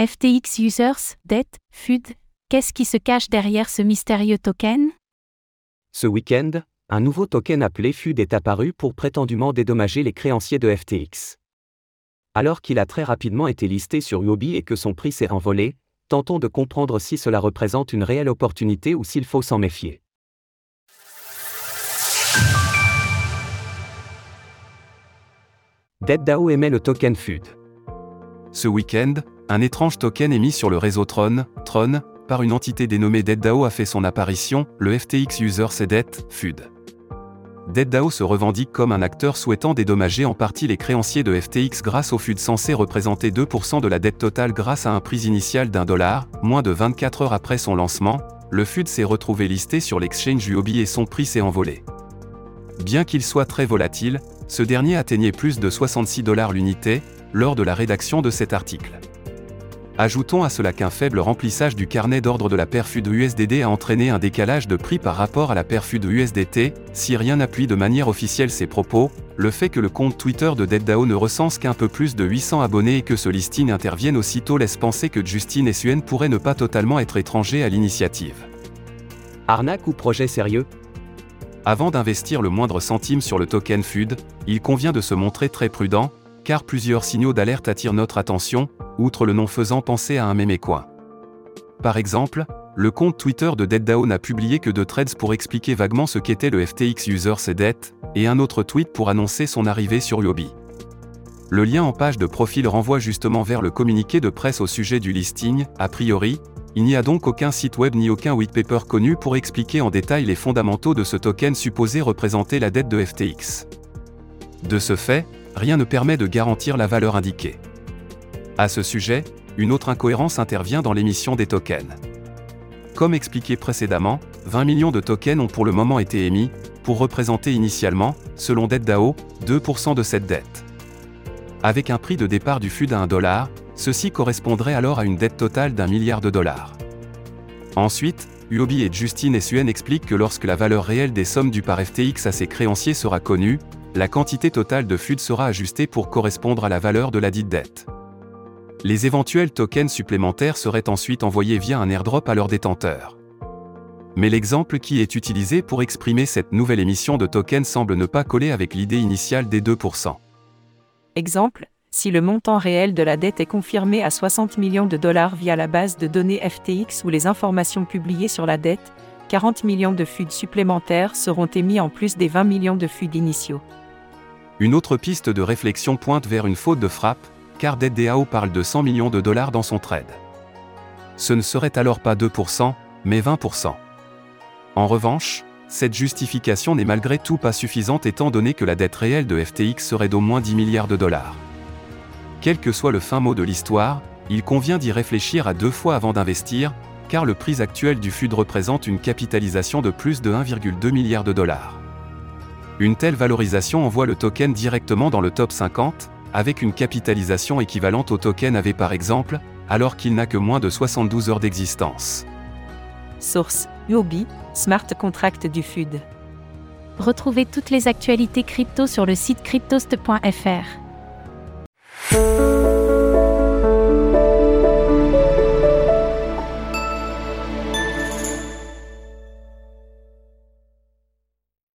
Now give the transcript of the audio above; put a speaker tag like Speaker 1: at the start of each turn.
Speaker 1: FTX Users, DET, FUD, qu'est-ce qui se cache derrière ce mystérieux token?
Speaker 2: Ce week-end, un nouveau token appelé FUD est apparu pour prétendument dédommager les créanciers de FTX. Alors qu'il a très rapidement été listé sur Huobi et que son prix s'est envolé, tentons de comprendre si cela représente une réelle opportunité ou s'il faut s'en méfier. DeadDAO émet le token FUD.
Speaker 3: Ce week-end, un étrange token émis sur le réseau Tron, Tron, par une entité dénommée DeadDAO a fait son apparition, le FTX User CDET, FUD. DeadDAO se revendique comme un acteur souhaitant dédommager en partie les créanciers de FTX grâce au FUD censé représenter 2% de la dette totale grâce à un prix initial d'un dollar, moins de 24 heures après son lancement, le FUD s'est retrouvé listé sur l'exchange Huobi et son prix s'est envolé. Bien qu'il soit très volatile, ce dernier atteignait plus de 66 dollars l'unité, lors de la rédaction de cet article. Ajoutons à cela qu'un faible remplissage du carnet d'ordre de la de USDD a entraîné un décalage de prix par rapport à la de USDT, si rien n'appuie de manière officielle ces propos, le fait que le compte Twitter de DeadDAO ne recense qu'un peu plus de 800 abonnés et que ce listing intervienne aussitôt laisse penser que Justin Suen pourrait ne pas totalement être étranger à l'initiative.
Speaker 2: Arnaque ou projet sérieux?
Speaker 3: Avant d'investir le moindre centime sur le token FUD, il convient de se montrer très prudent, car plusieurs signaux d'alerte attirent notre attention, outre le nom faisant penser à un mémécoin. Par exemple, le compte Twitter de DeadDAO n'a publié que deux threads pour expliquer vaguement ce qu'était le FTX User CDET, et un autre tweet pour annoncer son arrivée sur Yobi. Le lien en page de profil renvoie justement vers le communiqué de presse au sujet du listing, a priori, il n'y a donc aucun site web ni aucun white paper connu pour expliquer en détail les fondamentaux de ce token supposé représenter la dette de FTX. De ce fait, rien ne permet de garantir la valeur indiquée. À ce sujet, une autre incohérence intervient dans l'émission des tokens. Comme expliqué précédemment, 20 millions de tokens ont pour le moment été émis, pour représenter initialement, selon DeadDAO, 2% de cette dette. Avec un prix de départ du FUD à 1 dollar, ceci correspondrait alors à une dette totale d'un milliard de dollars. Ensuite, Uobi et Justine Suen expliquent que lorsque la valeur réelle des sommes dues par FTX à ses créanciers sera connue, la quantité totale de FUD sera ajustée pour correspondre à la valeur de la dite dette. Les éventuels tokens supplémentaires seraient ensuite envoyés via un airdrop à leurs détenteurs. Mais l'exemple qui est utilisé pour exprimer cette nouvelle émission de tokens semble ne pas coller avec l'idée initiale des 2%.
Speaker 4: Exemple, si le montant réel de la dette est confirmé à 60 millions de dollars via la base de données FTX ou les informations publiées sur la dette, 40 millions de FUD supplémentaires seront émis en plus des 20 millions de FUD initiaux.
Speaker 3: Une autre piste de réflexion pointe vers une faute de frappe, car DeadDAO parle de 100 millions de dollars dans son trade. Ce ne serait alors pas 2%, mais 20%. En revanche, cette justification n'est malgré tout pas suffisante étant donné que la dette réelle de FTX serait d'au moins 10 milliards de dollars. Quel que soit le fin mot de l'histoire, il convient d'y réfléchir à deux fois avant d'investir, car le prix actuel du FUD représente une capitalisation de plus de 1,2 milliard de dollars. Une telle valorisation envoie le token directement dans le top 50, avec une capitalisation équivalente au token AV par exemple, alors qu'il n'a que moins de 72 heures d'existence.
Speaker 4: Source Huobi, Smart Contract du FUD.
Speaker 1: Retrouvez toutes les actualités crypto sur le site cryptost.fr. Thank you.